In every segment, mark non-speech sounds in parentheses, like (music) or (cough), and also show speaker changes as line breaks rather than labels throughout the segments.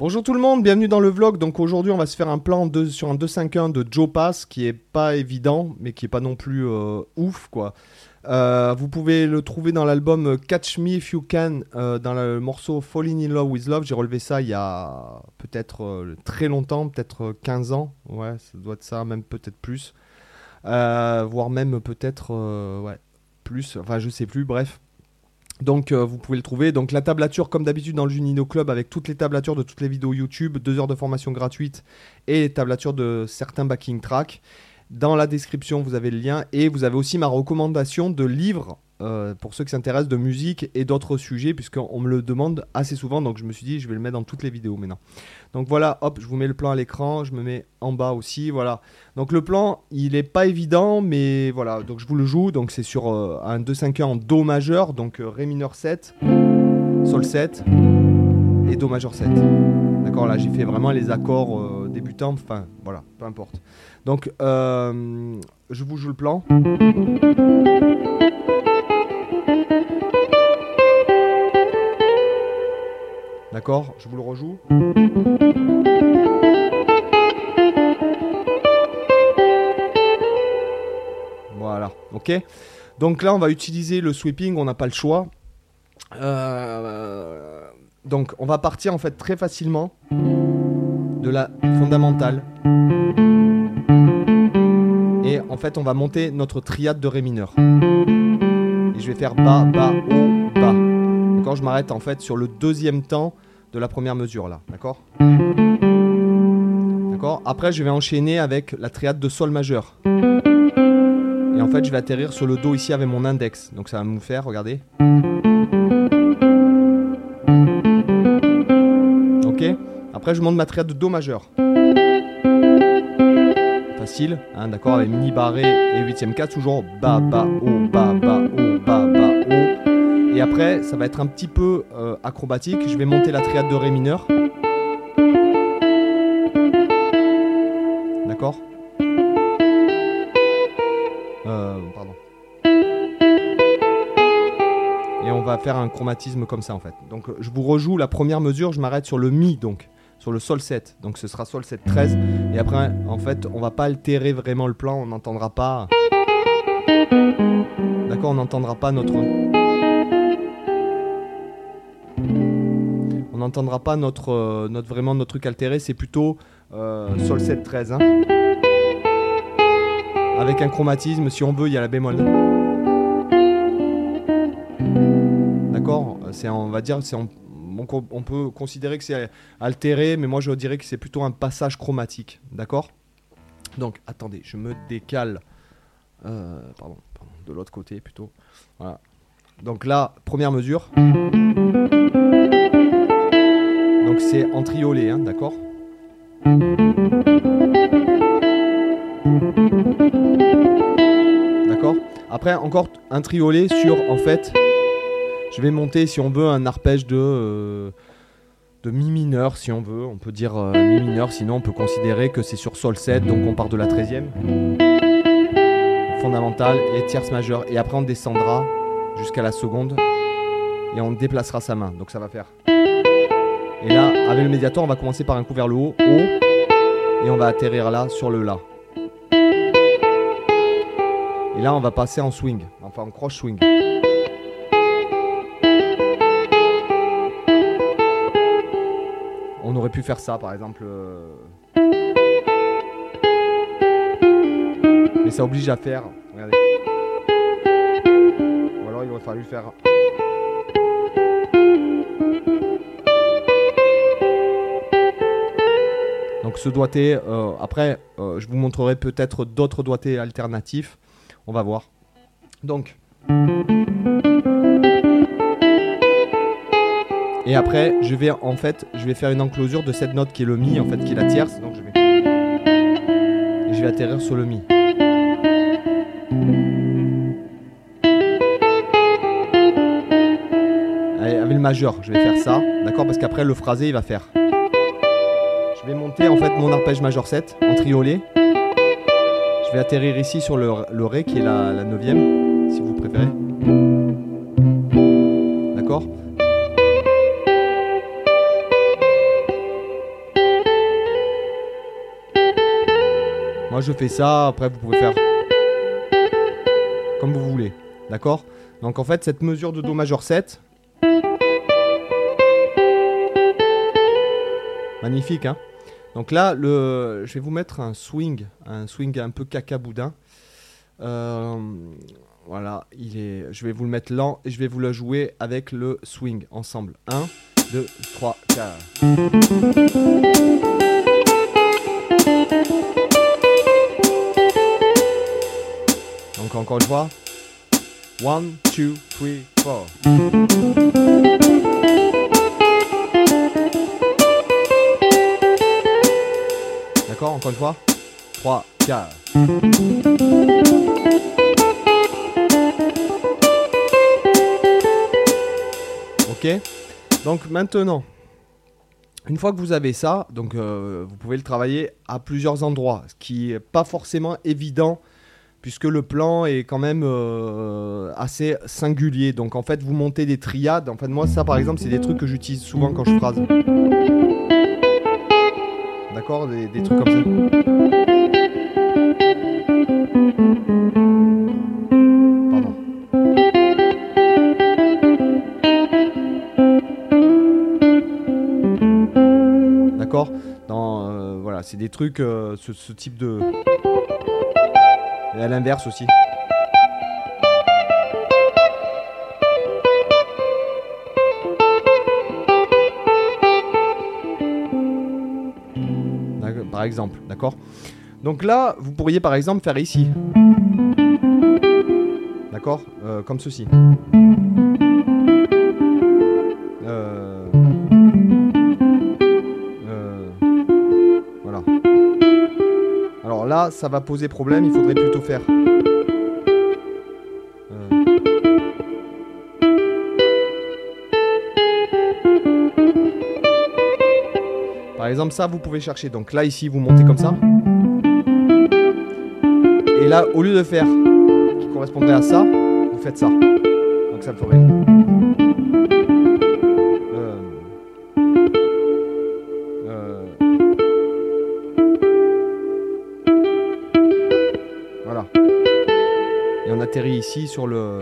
Bonjour tout le monde, bienvenue dans le vlog. Donc aujourd'hui, on va se faire un plan sur un 2.5.1 de Joe Pass qui est pas évident, mais qui est pas non plus euh, ouf quoi. Euh, vous pouvez le trouver dans l'album Catch Me If You Can, euh, dans le morceau Falling in Love with Love. J'ai relevé ça il y a peut-être euh, très longtemps, peut-être 15 ans. Ouais, ça doit être ça, même peut-être plus. Euh, voire même peut-être euh, plus. Enfin, je sais plus, bref. Donc euh, vous pouvez le trouver. Donc la tablature comme d'habitude dans le Junino Club avec toutes les tablatures de toutes les vidéos YouTube, deux heures de formation gratuite et les tablatures de certains backing tracks. Dans la description vous avez le lien et vous avez aussi ma recommandation de livres euh, pour ceux qui s'intéressent de musique et d'autres sujets puisqu'on me le demande assez souvent donc je me suis dit je vais le mettre dans toutes les vidéos maintenant. Donc voilà, hop, je vous mets le plan à l'écran, je me mets en bas aussi, voilà. Donc le plan, il est pas évident, mais voilà, donc je vous le joue. Donc c'est sur euh, un 2-5-1 en Do majeur, donc euh, Ré mineur 7, Sol 7 et Do majeur 7. D'accord, là j'ai fait vraiment les accords débutants, enfin voilà, peu importe. Donc je vous joue le plan. D'accord, je vous le rejoue. Voilà, ok. Donc là, on va utiliser le sweeping, on n'a pas le choix. Euh, donc, on va partir en fait très facilement de la fondamentale. Et en fait, on va monter notre triade de Ré mineur. Et je vais faire bas, bas, haut, bas. D'accord Je m'arrête en fait sur le deuxième temps de la première mesure là. D'accord? D'accord? Après, je vais enchaîner avec la triade de Sol majeur. Et en fait, je vais atterrir sur le Do ici avec mon index. Donc ça va me faire, regardez. Ok? Après, je monte ma triade de Do majeur. Facile, hein, d'accord? Avec mini barré et huitième 4, toujours haut. Et après, ça va être un petit peu euh, acrobatique. Je vais monter la triade de Ré mineur. D'accord? Euh, pardon. Et on va faire un chromatisme comme ça en fait. Donc je vous rejoue la première mesure, je m'arrête sur le Mi donc, sur le Sol 7. Donc ce sera Sol 7 13. Et après en fait on va pas altérer vraiment le plan, on n'entendra pas. D'accord, on n'entendra pas notre. N'entendra pas notre, euh, notre vraiment notre truc altéré, c'est plutôt euh, Sol 7 13. hein. Avec un chromatisme, si on veut, il y a la bémol. D'accord? C'est, on va dire, c'est, on, on peut considérer que c'est altéré, mais moi je dirais que c'est plutôt un passage chromatique. D'accord? Donc, attendez, je me décale. euh, pardon, pardon, de l'autre côté plutôt. Voilà. Donc là, première mesure. C'est en triolet, hein, d'accord D'accord Après, encore un triolet sur, en fait, je vais monter, si on veut, un arpège de, euh, de mi mineur, si on veut. On peut dire euh, mi mineur, sinon on peut considérer que c'est sur sol 7, donc on part de la 13e. Fondamentale et tierce majeure. Et après, on descendra jusqu'à la seconde et on déplacera sa main. Donc ça va faire. Et là, avec le médiator, on va commencer par un coup vers le haut, haut, et on va atterrir là sur le La. Et là, on va passer en swing, enfin en croche swing. On aurait pu faire ça, par exemple. euh, Mais ça oblige à faire. Regardez. Ou alors il aurait fallu faire. Donc ce doigté, euh, après, euh, je vous montrerai peut-être d'autres doigtés alternatifs. On va voir. Donc. Et après, je vais en fait, je vais faire une enclosure de cette note qui est le mi, en fait, qui est la tierce. Donc je vais. Et je vais atterrir sur le mi. Allez, avec le majeur, je vais faire ça, d'accord? Parce qu'après le phrasé il va faire. Je vais monter en fait mon arpège majeur 7 en triolet. Je vais atterrir ici sur le, Ré qui est la, la 9ème, si vous préférez. D'accord? Moi je fais ça, après vous pouvez faire comme vous voulez. D'accord? Donc en fait cette mesure de Do majeur 7. Magnifique hein? Donc là je vais vous mettre un swing, un swing un peu caca boudin. Euh, voilà, il est, je vais vous le mettre lent et je vais vous le jouer avec le swing ensemble. 1, 2, 3, 4. Donc encore une fois. 1, 2, 3, 4. Encore une fois. 3, 4. Ok Donc maintenant, une fois que vous avez ça, donc euh, vous pouvez le travailler à plusieurs endroits, ce qui n'est pas forcément évident puisque le plan est quand même euh, assez singulier. Donc en fait, vous montez des triades. En fait, moi, ça par exemple, c'est des trucs que j'utilise souvent quand je phrase. D'accord des, trucs comme ça. Dans, euh, Voilà, c'est des trucs, euh, ce, ce type de. Et à l'inverse aussi. D'accord? Donc là, vous pourriez par exemple faire ici. D'accord? Euh, Comme ceci. Euh... Euh... Voilà. Alors là, ça va poser problème, il faudrait plutôt faire. Exemple, ça, vous pouvez chercher. Donc là, ici, vous montez comme ça. Et là, au lieu de faire qui correspondrait à ça, vous faites ça. Donc ça me ferait. Euh. Euh. Voilà. Et on atterrit ici sur le.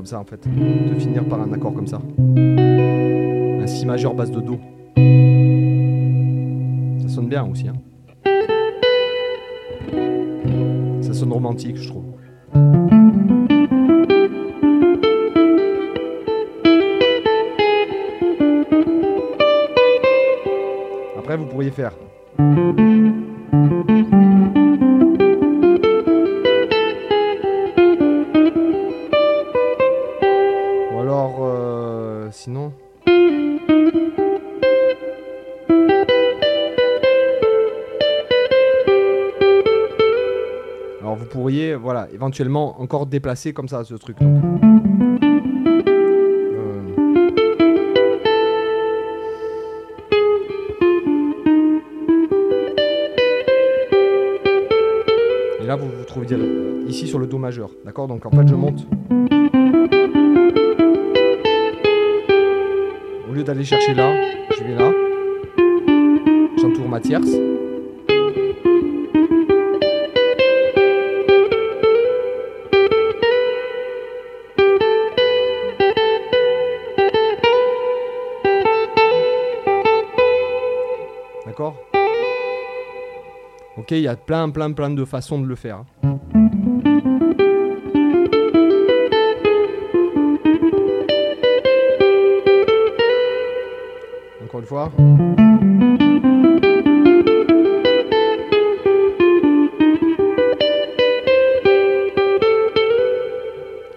Comme ça en fait, de finir par un accord comme ça. Un Si majeur base de Do. Ça sonne bien aussi, hein Ça sonne romantique, je trouve. Alors, euh, sinon? Alors vous pourriez, voilà, éventuellement encore déplacer comme ça ce truc. Euh. Et là, vous vous trouvez ici sur le Do majeur, d'accord? Donc en fait, je monte. D'aller chercher là, je vais là. J'entoure ma tierce. D'accord? Ok, il y a plein, plein, plein de façons de le faire. Encore une fois.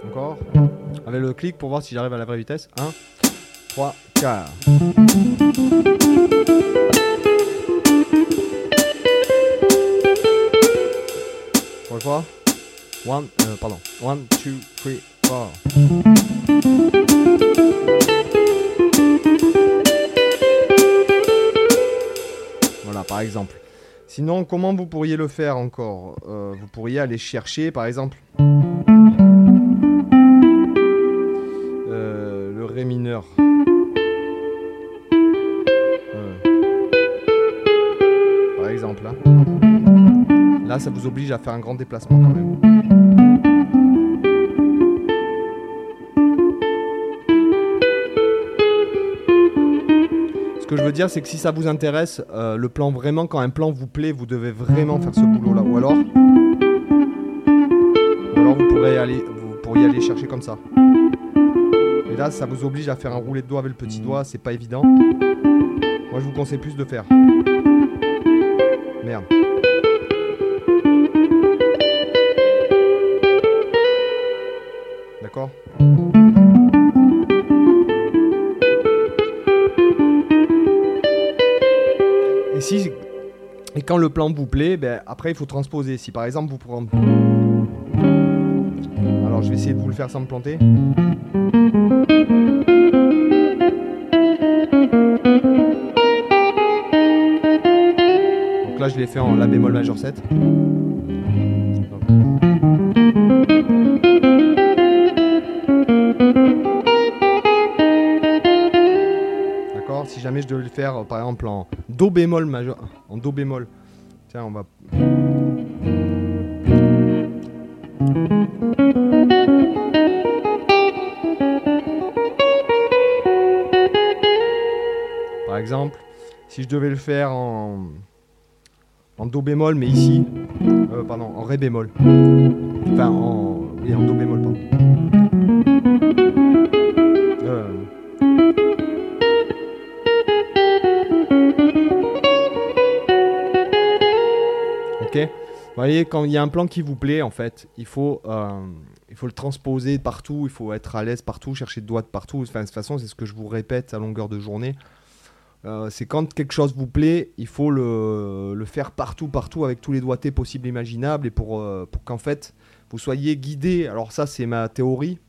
Encore. Avec le clic pour voir si j'arrive à la vraie vitesse. 1, 3, 4. Encore une fois. 1, pardon. 1, 2, 3, 4. Par exemple. Sinon, comment vous pourriez le faire encore? Euh, Vous pourriez aller chercher, par exemple, euh, le Ré mineur. Par exemple, là. Là, ça vous oblige à faire un grand déplacement quand même. Veux dire, c'est que si ça vous intéresse, euh, le plan vraiment, quand un plan vous plaît, vous devez vraiment faire ce boulot-là. Ou alors, ou alors vous pourrez aller, vous pourriez aller chercher comme ça. Et là, ça vous oblige à faire un roulé de doigt avec le petit doigt, c'est pas évident. Moi, je vous conseille plus de faire. Merde. D'accord? Et quand le plan vous plaît, ben, après il faut transposer. Si par exemple vous prenez... Alors je vais essayer de vous le faire sans me planter. Donc là je l'ai fait en La bémol majeur 7. Si jamais je devais le faire par exemple en Do bémol majeur. En Do bémol. Tiens, on va. Par exemple, si je devais le faire en, Do bémol, mais ici, euh, pardon, en Ré bémol. Enfin, en, en Do bémol, pardon. Voyez, quand il y a un plan qui vous plaît, en fait, il faut, euh, il faut le transposer partout, il faut être à l'aise partout, chercher de doigts partout. Enfin, de toute façon, c'est ce que je vous répète à longueur de journée. Euh, c'est quand quelque chose vous plaît, il faut le, faire partout, partout, avec tous les doigtés possibles et imaginables, et pour, euh, pour qu'en fait, vous soyez guidé. Alors ça, c'est ma théorie.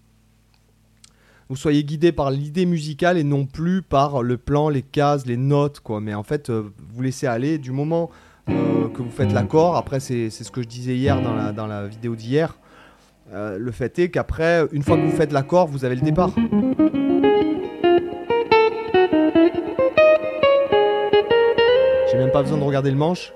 Vous soyez guidé par l'idée musicale et non plus par le plan, les cases, les notes, quoi. Mais en fait, vous laissez aller du moment euh, que vous faites l'accord. Après, c'est ce que je disais hier dans la, dans la vidéo d'hier. Euh, le fait est qu'après, une fois que vous faites l'accord, vous avez le départ. J'ai même pas besoin de regarder le manche.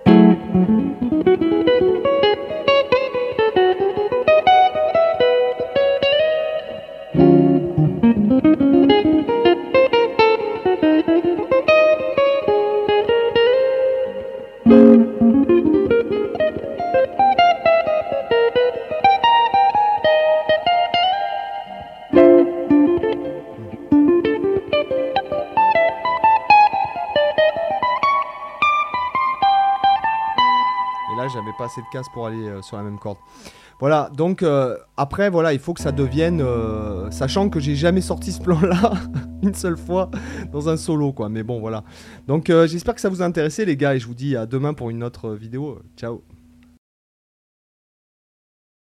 Pas assez de casse pour aller euh, sur la même corde. Voilà, donc euh, après, voilà, il faut que ça devienne. euh, sachant que j'ai jamais sorti ce plan-là (laughs) une seule fois dans un solo, quoi. Mais bon, voilà. Donc j'espère que ça vous a intéressé, les gars, et je vous dis à demain pour une autre vidéo. Ciao.